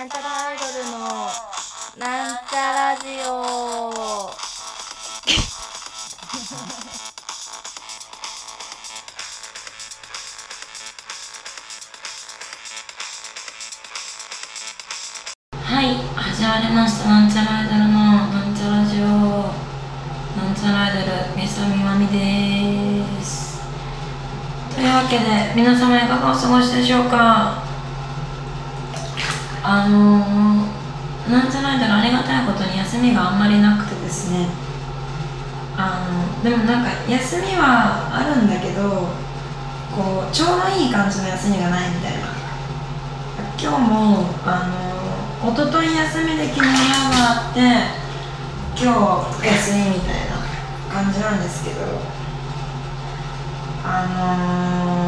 なんちゃらアイドルのなんちゃラジオ。はい始まりました。なんちゃらアイドルのなんちゃラジオ。なんちゃらアイドルみさみまみです。というわけで皆様いかがお過ごしでしょうか？あのー、なんちゃらアイドルありがたいことに休みがあんまりなくてですね。あのでもなんか休みはあるんだけどこうちょうどいい感じの休みがないみたいな。今日もあの一昨日休みで昨日があって今日休みみたいな感じなんですけど。あのー、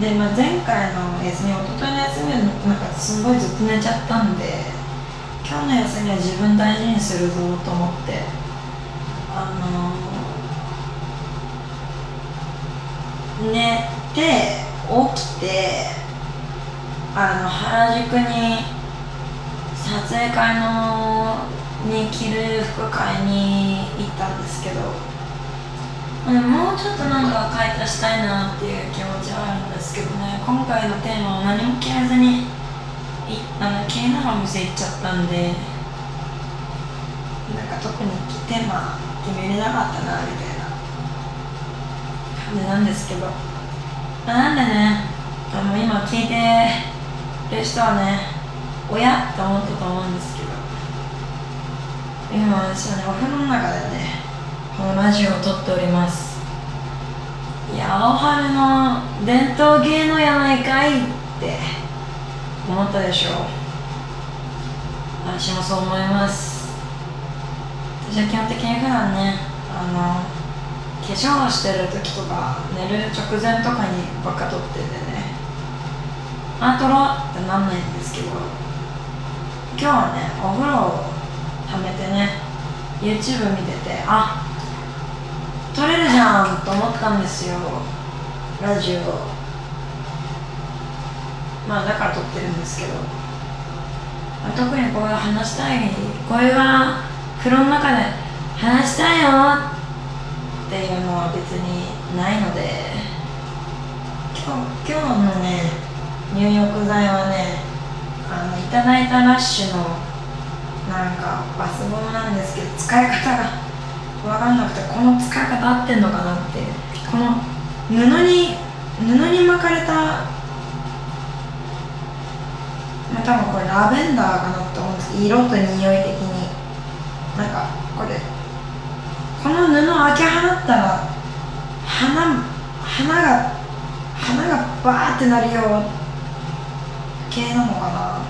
で、まあ、前回の休み一昨日の休みはなんかすごいずっと寝ちゃったんで今日の休みは自分大事にするぞと思ってあのー、寝て起きてあの原宿に撮影会のに着る服買いに行ったんですけどもうちょっとなんか買い足したいなっていう気持ちはあるんですけどね。今回のテーマは何も決めずにいあの気になるお店行っちゃったんで。なんか特にテーマ決めれなかったなみたいな。感じなんですけど。なんでね。あの今聞いてる人はね親って思ったと思うんですけど。今私はねお風呂の中でね。ラジオを撮っております。いや青春の伝統芸能やないかいって思ったでしょう。私もそう思います。私は基本的に普段ねあの化粧をしてる時とか寝る直前とかにばっか撮っててね。あ撮ろうってなんないんですけど今日はねお風呂をためてね YouTube 見ててあ撮れるじゃんと思ったんですよ。ラジオ。まあだから撮ってるんですけど、ま、特にこういう話したいこういう風呂の中で話したいよっていうのは別にないので。今日今日のね入浴剤はねあのいただいたラッシュのなんかバスボムなんですけど使い方が分かんなくてこの使い方合ってんのかなって。この布に布に巻かれたまあ、多分これラベンダーかなって思うんです。色と匂い的に。なんかこれこの布を開け放ったら花花が花がバーってなるよう系なのかな。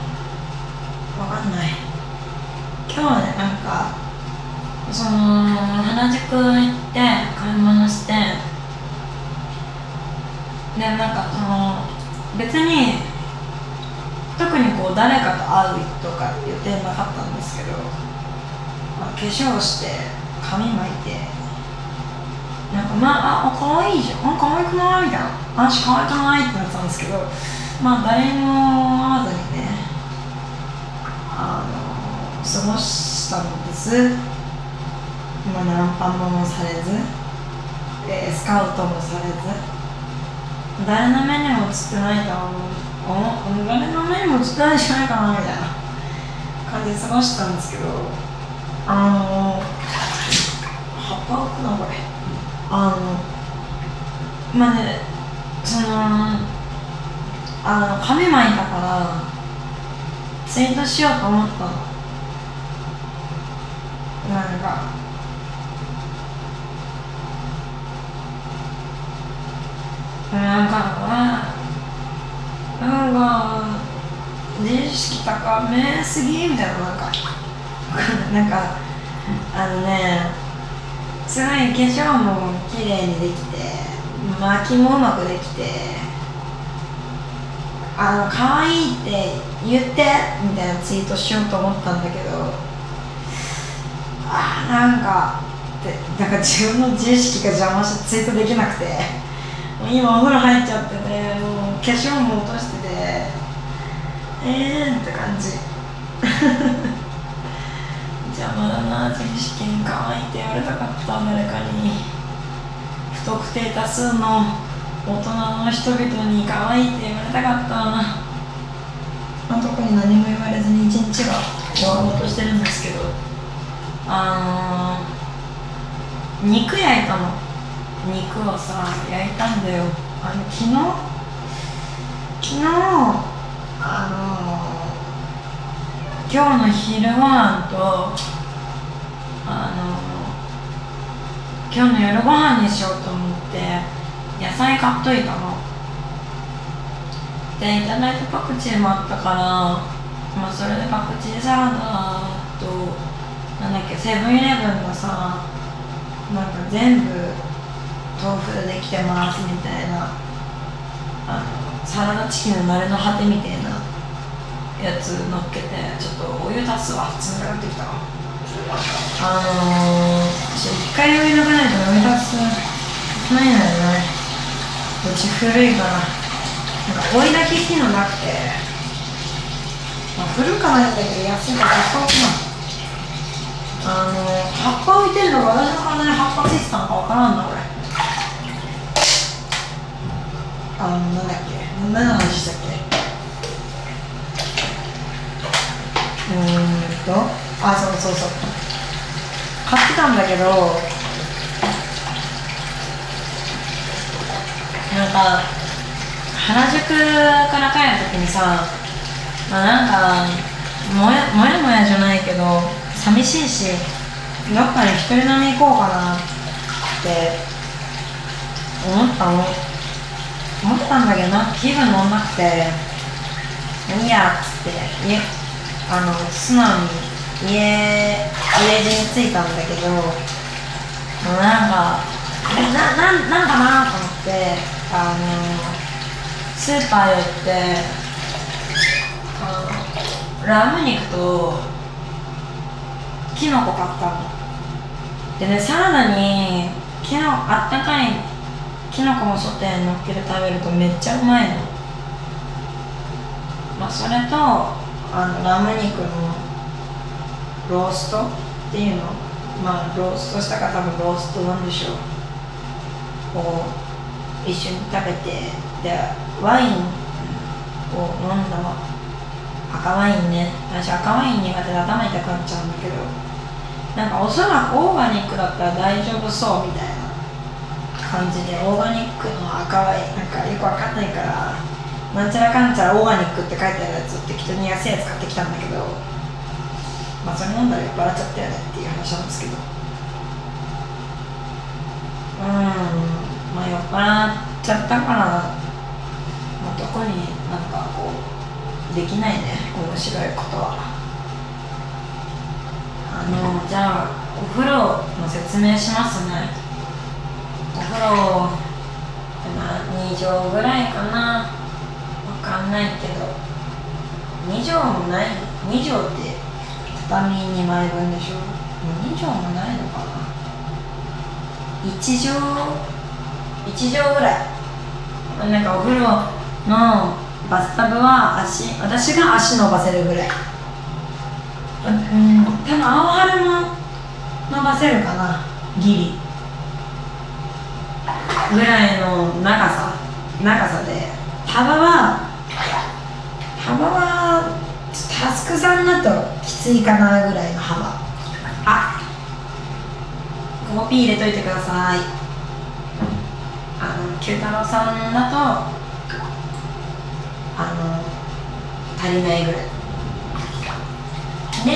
わかんない。今日はねなんかその原宿行って買い物してでなんかその別に特にこう誰かと会うとか予定なかったんですけど、まあ、化粧して髪巻いてなんかまああ可愛いじゃん。あ可愛くないみたいな。あ私可愛くないってなったんですけどまあ誰も会わずにねあの過ごしたのです。まあナンパもされず、えー、スカウトもされず誰の目にも映ってないと思う。誰の目にも映ってないんじゃないかなみたいな。感じで過ごしてたんですけどあの葉っぱ置くなこれ。あのまあねそのあの髪巻いたからツイートしようと思ったの。なんかなんかなんか自意識高めすぎみたいななんかなんかあのねすごい化粧も綺麗にできて巻きもうまくできてあの可愛いって言ってみたいなツイートしようと思ったんだけどあなんかってなんか自分の自意識が邪魔してツイートできなくて。今お風呂入っちゃっててもう化粧も落としててえーって感じ。邪魔だな自意識に可愛いって言われたかった誰かに。不特定多数の大人の人々に可愛いいって言われたかった、まあ、特に何も言われずに一日が終わろうとしてるんですけどあのー、肉焼いたの。肉をさ焼いたんだよ。あの昨日？昨日あの、今日の昼ご飯とあの、今日の夜ご飯にしようと思って野菜買っといたの。でいただいたパクチーもあったからまあそれでパクチーサラダとなんだっけセブンイレブンのさなんか全部豆腐でできてますみたいなあのサラダチキンの慣れの果てみたいなやつ乗っけてちょっとお湯足すわ。冷たくなってきたわあのー、一回お湯なくないとお湯足す。ないのよねうち古いから。なんか追い炊き機能なくて。まあ古くはないんだけど安いから葉っぱ置くな。あのー、葉っぱ置いてるのが私の体に葉っぱついてたのかわからんな俺あのなんだっけ？何の話したっけ？うーんとあそうそうそう。買ってたんだけどなんか原宿から帰る時にさまあなんかもやもやもやじゃないけど寂しいしどっかに一人飲み行こうかなって思ったの。思ったんだけどなんか気分乗んなくていいやっつって家あの素直に家家路に着いたんだけどもうなんかなななんかなと思ってあのスーパー寄ってラム肉とキノコ買ったの。でねサラダにキノあったかいきのこもソテーのっけて食べるとめっちゃうまいの。まあそれとあのラム肉のローストっていうの。まあローストしたか多分ローストなんでしょう。を一緒に食べてでワインを飲んだ赤ワインね。私赤ワイン苦手で頭痛くなっちゃうんだけど。なんかおそらくオーガニックだったら大丈夫そうみたいな。感じでオーガニックの赤ワインなんかよくわかんないからなんちゃらかんちゃらオーガニックって書いてあるやつを適当に安いやつ買ってきたんだけどまあそれ飲んだら酔っ払っちゃったよねっていう話なんですけど。うんまあ酔っ払っちゃったから、まあ、特になんかこうできないね面白いことは。あのじゃあお風呂の説明しますね。お風呂2畳ぐらいかな。わかんないけど。2畳もない？2畳って畳2枚分でしょ？2畳もないのかな？1畳？1畳ぐらい。なんかお風呂のバスタブは足私が足伸ばせるぐらい。うん。多分青春も伸ばせるかな？ギリぐらいの長さ長さで幅は幅はタスクさんだときついかなぐらいの幅。あコピー入れといてください。あの九太郎さんだとあの足りないぐらい。で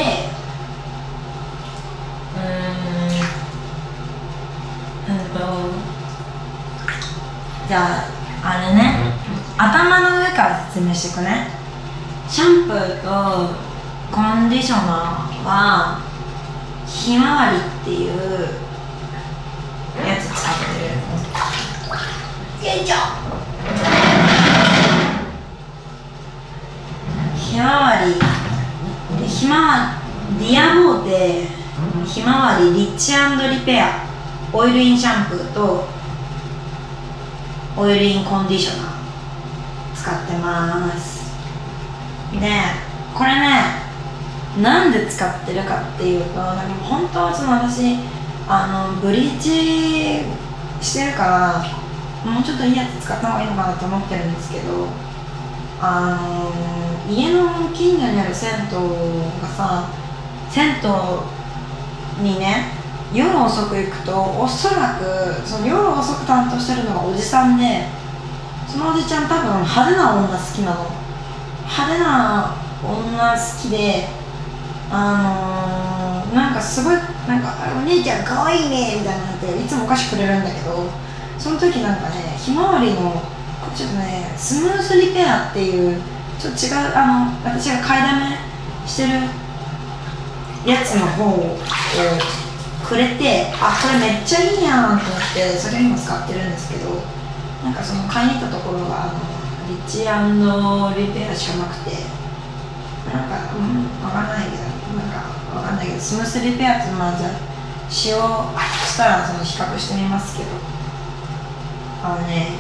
うーんうんとじゃああれね頭の上から説明してくね。シャンプーとコンディショナーはひまわりっていうやつ使ってる。よいしょ。ひまわり。でひまわディアボーテひまわりリッチリペア。オイルインシャンプーとオイルインコンディショナー使ってます。でこれねなんで使ってるかっていうとなんか本当はその私あのブリーチしてるからもうちょっといいやつ使った方がいいのかなと思ってるんですけどあの家の近所にある銭湯がさ銭湯にね夜遅く行くとおそらくその夜遅く担当してるのがおじさんでそのおじちゃん多分派手な女好きなの。派手な女好きであのー、なんかすごいなんか「お姉ちゃんかわいいね」みたいなっていつもお菓子くれるんだけどその時なんかねひまわりのちょっとねスムースリペアっていうちょっと違うあの私が買いだめしてるやつの方をくれてあこれめっちゃいいやんと思ってそれ今使ってるんですけどなんかその買いに行ったところがあのリッチリペアしかなくてなんかうんわかんないけどなんかわかんないけどスムースリペアってまあじゃあ使用したらその比較してみますけど。あのね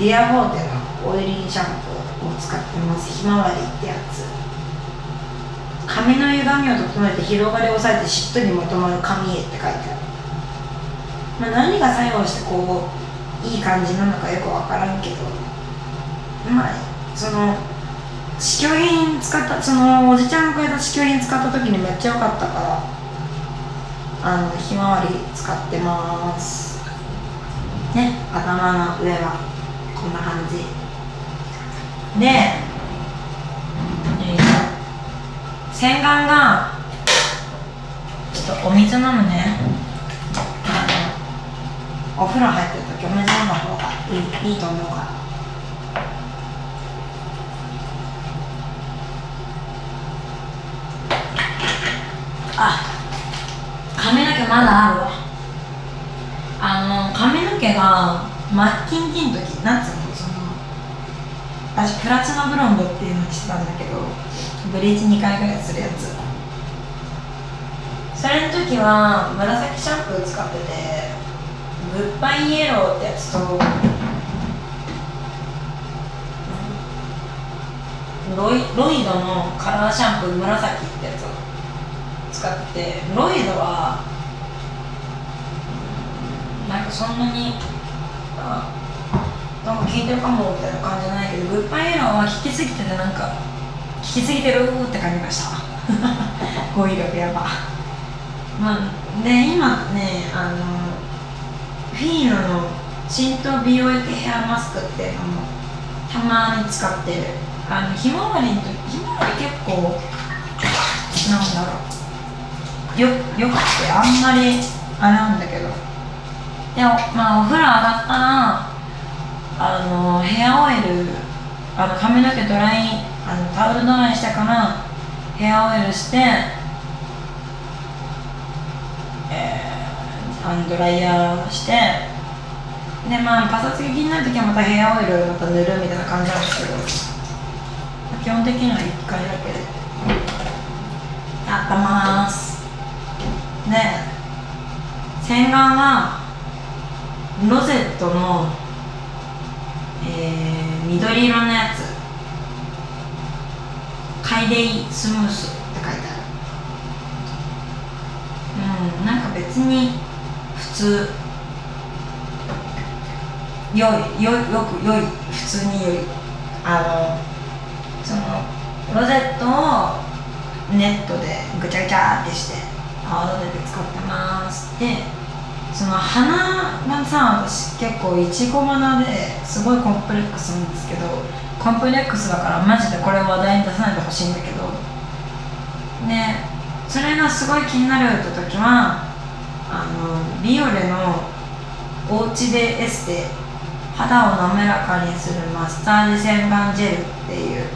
ディアボーテのオイリーシャンプーを使ってます。ひまわりってやつ。髪の歪みを整えて広がりを抑えてしっとりまとまる髪へって書いてある、まあ、何が作用してこういい感じなのかよくわからんけど。まあその試供品使ったそのおじちゃんがくれた試供品使った時にめっちゃ良かったからあのひまわり使ってます。ね頭の上はこんな感じ。で、えー、洗顔がちょっとお水飲むね。あのお風呂入ってる時お水飲む方がいいいいと思うから。あ髪の毛まだあるわ。あの髪の毛がマッキンキンの時なんつうのその私プラチナブロンドっていうのにしてたんだけどブリーチ2回ぐらいするやつ。それの時は紫シャンプー使っててグッバイイエローってやつとロイロイドのカラーシャンプー紫ってやつを使ってロイドはなんかそんなにあなんか効いてるかもみたいな感じじゃないけどグッバイエローは効きすぎててなんか効きすぎてるって感じがした。語彙力やばまあで今ねあのフィーノの浸透美容液ヘアマスクっていうのもたまに使ってる。あのひまわりのひまわり結構なんだろう。よよくてあんまりあれなんだけど。でまあお風呂上がったらあのヘアオイルあの髪の毛ドライあのタオルドライしてからヘアオイルしてえー、あのドライヤーしてでまあパサつき気になる時はまたヘアオイルまた塗るみたいな感じなんですけど基本的には1回だけでやってます。で洗顔はロゼットの、えー、緑色のやつイデイスムースって書いてある。うんなんか別に普通良いよよく良い普通に良いあのそのロゼットをネットでぐちゃぐちゃってして泡立てて使ってますでその鼻がさ私結構いちご鼻ですごいコンプレックスなんですけどコンプレックスだからマジでこれ話題に出さないでほしいんだけど。でそれがすごい気になるって時はあのビオレのおうちでエステ肌を滑らかにするマッサージ洗顔ジェルっていう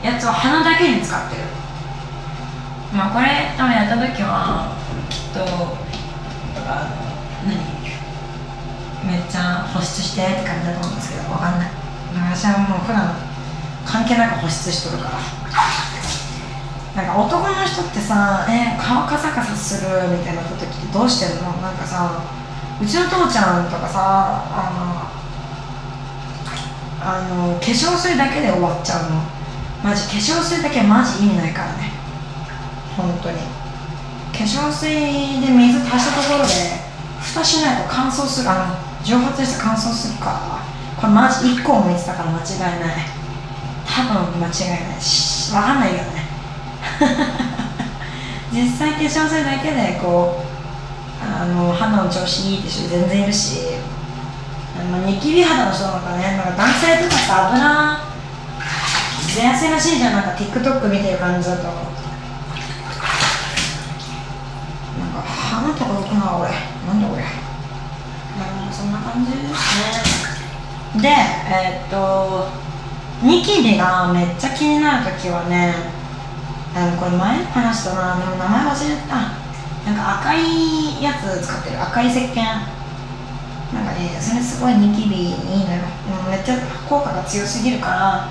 やつを鼻だけに使ってる。まあこれ多分やった時はきっとあの何？めっちゃ保湿してって感じだと思うんですけどわかんない。私はもう普段関係なく保湿しとるから。なんか男の人ってさ、え顔カサカサするみたいな時ってどうしてるの？なんかさうちの父ちゃんとかさあのあの化粧水だけで終わっちゃうの。マジ化粧水だけマジ意味ないからね。本当に。化粧水で水足したところで蓋しないと乾燥するあの蒸発して乾燥するからこれマジ1個も見てたから間違いない。多分間違いない。し分かんないけどね。実際化粧水だけでこうあの肌の調子いいって人全然いるしまあ、ニキビ肌の人なんかね。なんか男性とかさ油出やすいらしいじゃん。なんか TikTok 見てる感じだと。なんか鼻とか浮くな俺。なんだこれまあそんな感じですね。でえーっとニキビがめっちゃ気になるときはねあのこれ前に話したなでも名前忘れた。なんか赤いやつ使ってる。赤い石鹸。なんかねそれすごいニキビにいいのよ。めっちゃ効果が強すぎるから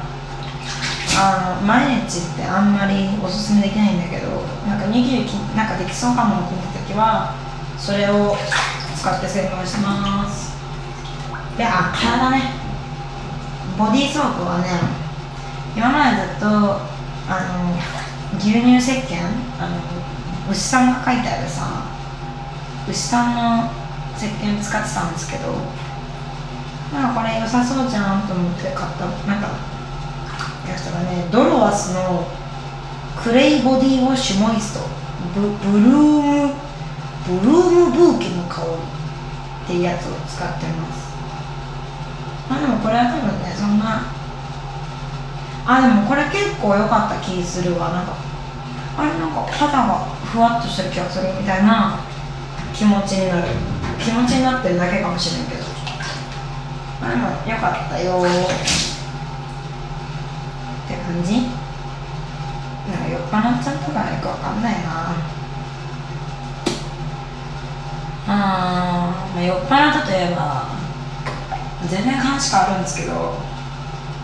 あの毎日ってあんまりおすすめできないんだけどなんかニキビきなんかできそうかもって思った時はそれを使って成功します。であ体ね。ボディーソープはね今までずっとあの牛乳石鹸あの牛さんが書いてあるさ牛さんの石鹸使ってたんですけどなんかこれ良さそうじゃんと思って買った。なんかやつがねドロワスのクレイボディウォッシュモイスト。ブブルームブルームブーケの香りっていうやつを使ってます。まあでもこれは多分ねそんなあでもこれ結構良かった気するわ。なんかあれなんか肌がふわっとしてる気がするみたいな気持ちになる。気持ちになってるだけかもしれんけど。まあでも良かったよ。感じ？なんか酔っ払っちゃったからよくわかんないな。あー、まあ、酔っ払ったといえば全然話変わるんですけど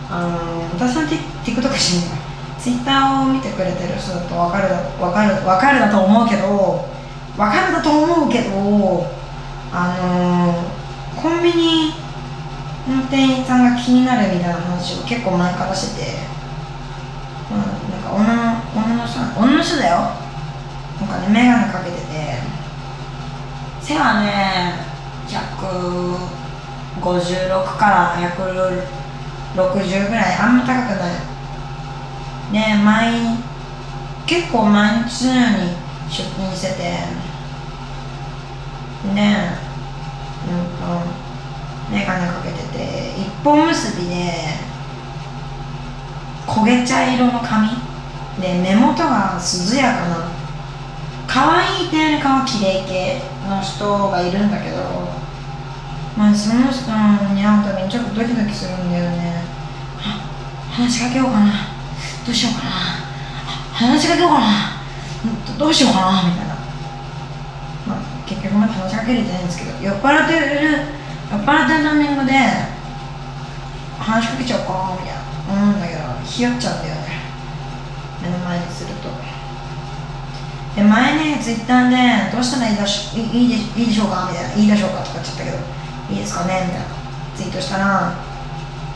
あの私の TikTok しん Twitter を見てくれてる人だと分かる分かる分かるだと思うけど分かるだと思うけどあのコンビニの店員さんが気になるみたいな話を結構前からしてて、女の女の人女の人だよ。なんかね眼鏡かけてて。背はね156から160ぐらい。あんま高くない。で毎結構毎日のように出勤してて。でうんと眼鏡かけてて。一本結びで焦げ茶色の髪。で目元が涼やかな可愛いっていうよりかは綺麗系の人がいるんだけどまあその人に会うたびにちょっとドキドキするんだよね。話しかけようかな。どうしようかな。話しかけようかな。どうしようかな。みたいな。まあ結局まだ話しかけれてないんですけど酔っ払ってる酔っ払ってるタイミングで話しかけちゃおうかみたいな。思うんだけどひよっちゃうんだよ目の前にすると。で前ねツイッターでどうしたらいいだしいいいでいいでしょうか？みたいないいでしょうかとか言っちゃったけどいいですかね？みたいなツイートしたら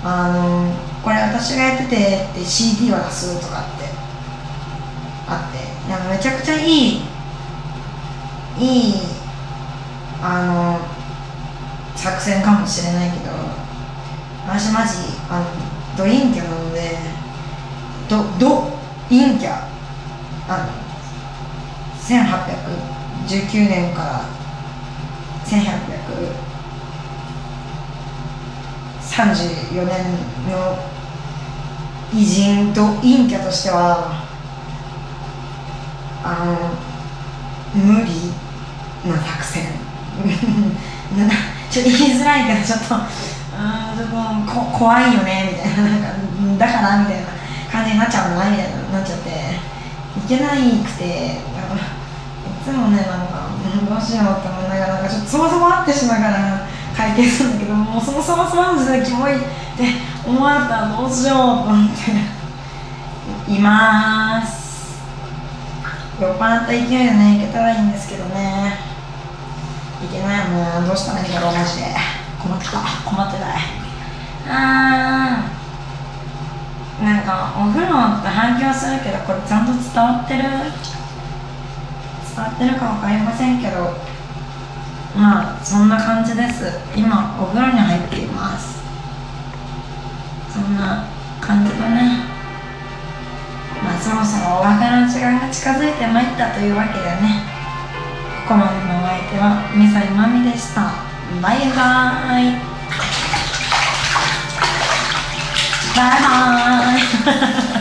あのこれ私がやっててって CD を出すとかってあってなんかめちゃくちゃいいいいあの作戦かもしれないけど私マジあのド陰キャなのでドド陰キャ。あの1819年から。1834年の偉人と陰キャとしては。あの無理な作戦。ちょっと言いづらいけどちょっと。あーちょっとこ怖いよねみたいな。なんかだからみたいな感じになっちゃうなみたいな。なっちゃっていけないくてなんかいつもねなんかどうしようって思いながらなんかちょっとそわそわってしながら会見するんだけどもうそのそわそわの時代キモいって思われたらどうしようと思っています。酔っ払った勢いでねいけたらいいんですけどね。いけないもんどうしたらいいんだろうマジで。困ってた。困ってない。あー。なんかお風呂って反響するけどこれちゃんと伝わってる？伝わってるか分かりませんけどまあそんな感じです。今お風呂に入っています。そんな感じだね。まあそろそろお別れの時間が近づいてまいったというわけでね。ここまでのお相手はミサイマミでした。バイバーイ。バイバーイ